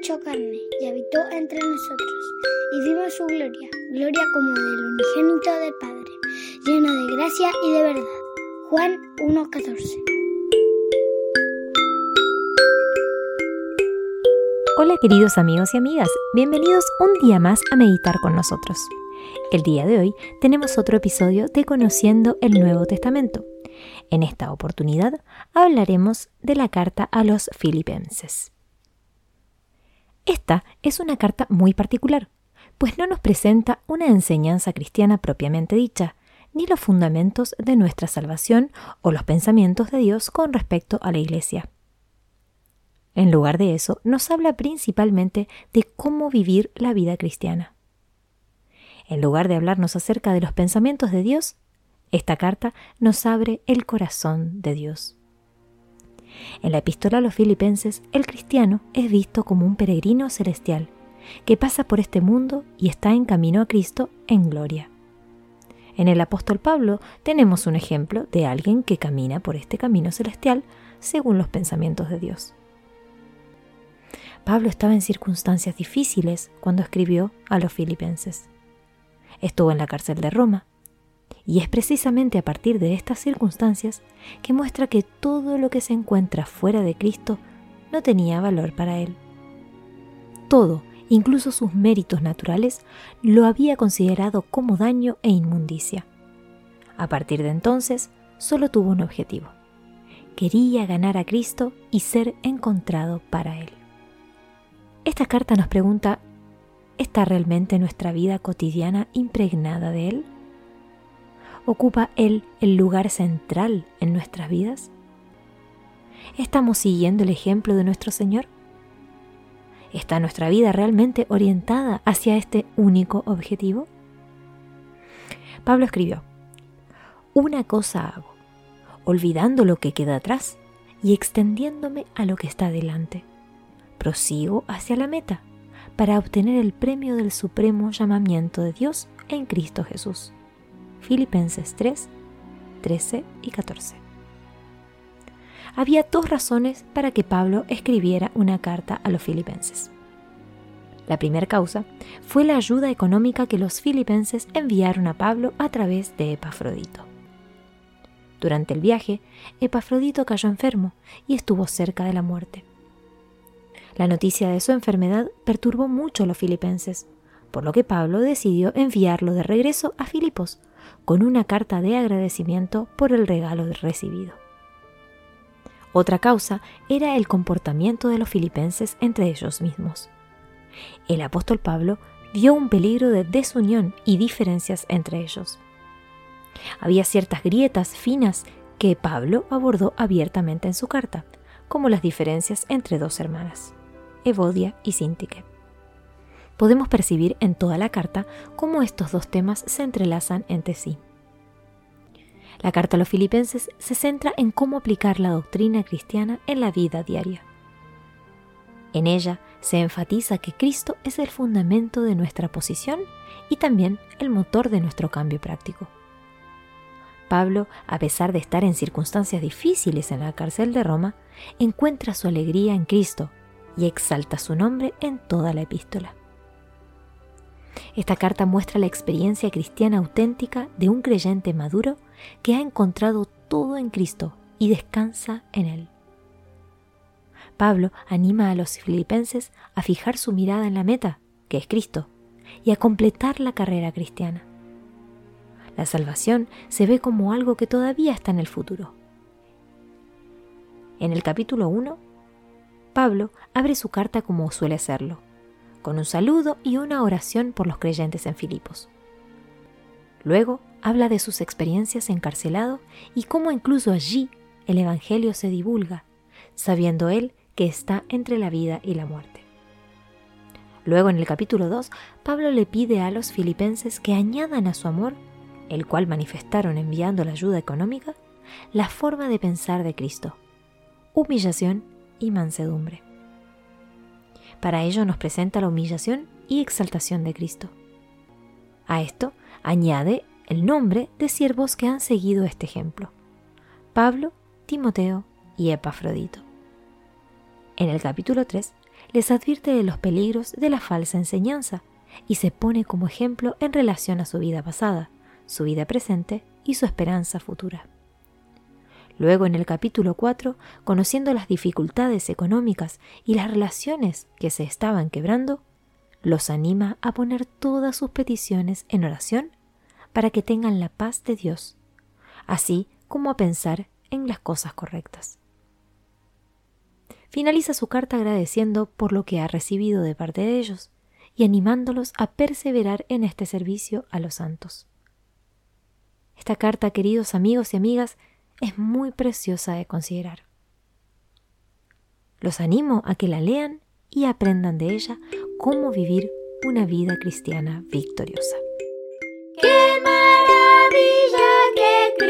hecho carne y habitó entre nosotros, y vimos su gloria, gloria como del unigénito del Padre, lleno de gracia y de verdad. Juan 1.14 Hola queridos amigos y amigas, bienvenidos un día más a meditar con nosotros. El día de hoy tenemos otro episodio de Conociendo el Nuevo Testamento. En esta oportunidad hablaremos de la carta a los filipenses. Esta es una carta muy particular, pues no nos presenta una enseñanza cristiana propiamente dicha, ni los fundamentos de nuestra salvación o los pensamientos de Dios con respecto a la Iglesia. En lugar de eso, nos habla principalmente de cómo vivir la vida cristiana. En lugar de hablarnos acerca de los pensamientos de Dios, esta carta nos abre el corazón de Dios. En la epístola a los filipenses, el cristiano es visto como un peregrino celestial que pasa por este mundo y está en camino a Cristo en gloria. En el apóstol Pablo tenemos un ejemplo de alguien que camina por este camino celestial según los pensamientos de Dios. Pablo estaba en circunstancias difíciles cuando escribió a los filipenses. Estuvo en la cárcel de Roma, y es precisamente a partir de estas circunstancias que muestra que todo lo que se encuentra fuera de Cristo no tenía valor para él. Todo, incluso sus méritos naturales, lo había considerado como daño e inmundicia. A partir de entonces, solo tuvo un objetivo. Quería ganar a Cristo y ser encontrado para Él. Esta carta nos pregunta, ¿está realmente nuestra vida cotidiana impregnada de Él? ¿Ocupa Él el lugar central en nuestras vidas? ¿Estamos siguiendo el ejemplo de nuestro Señor? ¿Está nuestra vida realmente orientada hacia este único objetivo? Pablo escribió, Una cosa hago, olvidando lo que queda atrás y extendiéndome a lo que está delante. Prosigo hacia la meta para obtener el premio del supremo llamamiento de Dios en Cristo Jesús. Filipenses 3, 13 y 14. Había dos razones para que Pablo escribiera una carta a los filipenses. La primera causa fue la ayuda económica que los filipenses enviaron a Pablo a través de Epafrodito. Durante el viaje, Epafrodito cayó enfermo y estuvo cerca de la muerte. La noticia de su enfermedad perturbó mucho a los filipenses, por lo que Pablo decidió enviarlo de regreso a Filipos con una carta de agradecimiento por el regalo recibido. Otra causa era el comportamiento de los filipenses entre ellos mismos. El apóstol Pablo vio un peligro de desunión y diferencias entre ellos. Había ciertas grietas finas que Pablo abordó abiertamente en su carta, como las diferencias entre dos hermanas, Evodia y Sintique podemos percibir en toda la carta cómo estos dos temas se entrelazan entre sí. La carta a los filipenses se centra en cómo aplicar la doctrina cristiana en la vida diaria. En ella se enfatiza que Cristo es el fundamento de nuestra posición y también el motor de nuestro cambio práctico. Pablo, a pesar de estar en circunstancias difíciles en la cárcel de Roma, encuentra su alegría en Cristo y exalta su nombre en toda la epístola. Esta carta muestra la experiencia cristiana auténtica de un creyente maduro que ha encontrado todo en Cristo y descansa en Él. Pablo anima a los filipenses a fijar su mirada en la meta, que es Cristo, y a completar la carrera cristiana. La salvación se ve como algo que todavía está en el futuro. En el capítulo 1, Pablo abre su carta como suele hacerlo, con un saludo y una oración por los creyentes en Filipos. Luego habla de sus experiencias encarcelado y cómo incluso allí el Evangelio se divulga, sabiendo él que está entre la vida y la muerte. Luego en el capítulo 2, Pablo le pide a los filipenses que añadan a su amor, el cual manifestaron enviando la ayuda económica, la forma de pensar de Cristo, humillación y mansedumbre. Para ello nos presenta la humillación y exaltación de Cristo. A esto añade el nombre de siervos que han seguido este ejemplo, Pablo, Timoteo y Epafrodito. En el capítulo 3 les advierte de los peligros de la falsa enseñanza y se pone como ejemplo en relación a su vida pasada, su vida presente y su esperanza futura. Luego en el capítulo 4, conociendo las dificultades económicas y las relaciones que se estaban quebrando, los anima a poner todas sus peticiones en oración para que tengan la paz de Dios, así como a pensar en las cosas correctas. Finaliza su carta agradeciendo por lo que ha recibido de parte de ellos y animándolos a perseverar en este servicio a los santos. Esta carta, queridos amigos y amigas, es muy preciosa de considerar. Los animo a que la lean y aprendan de ella cómo vivir una vida cristiana victoriosa. ¡Qué maravilla que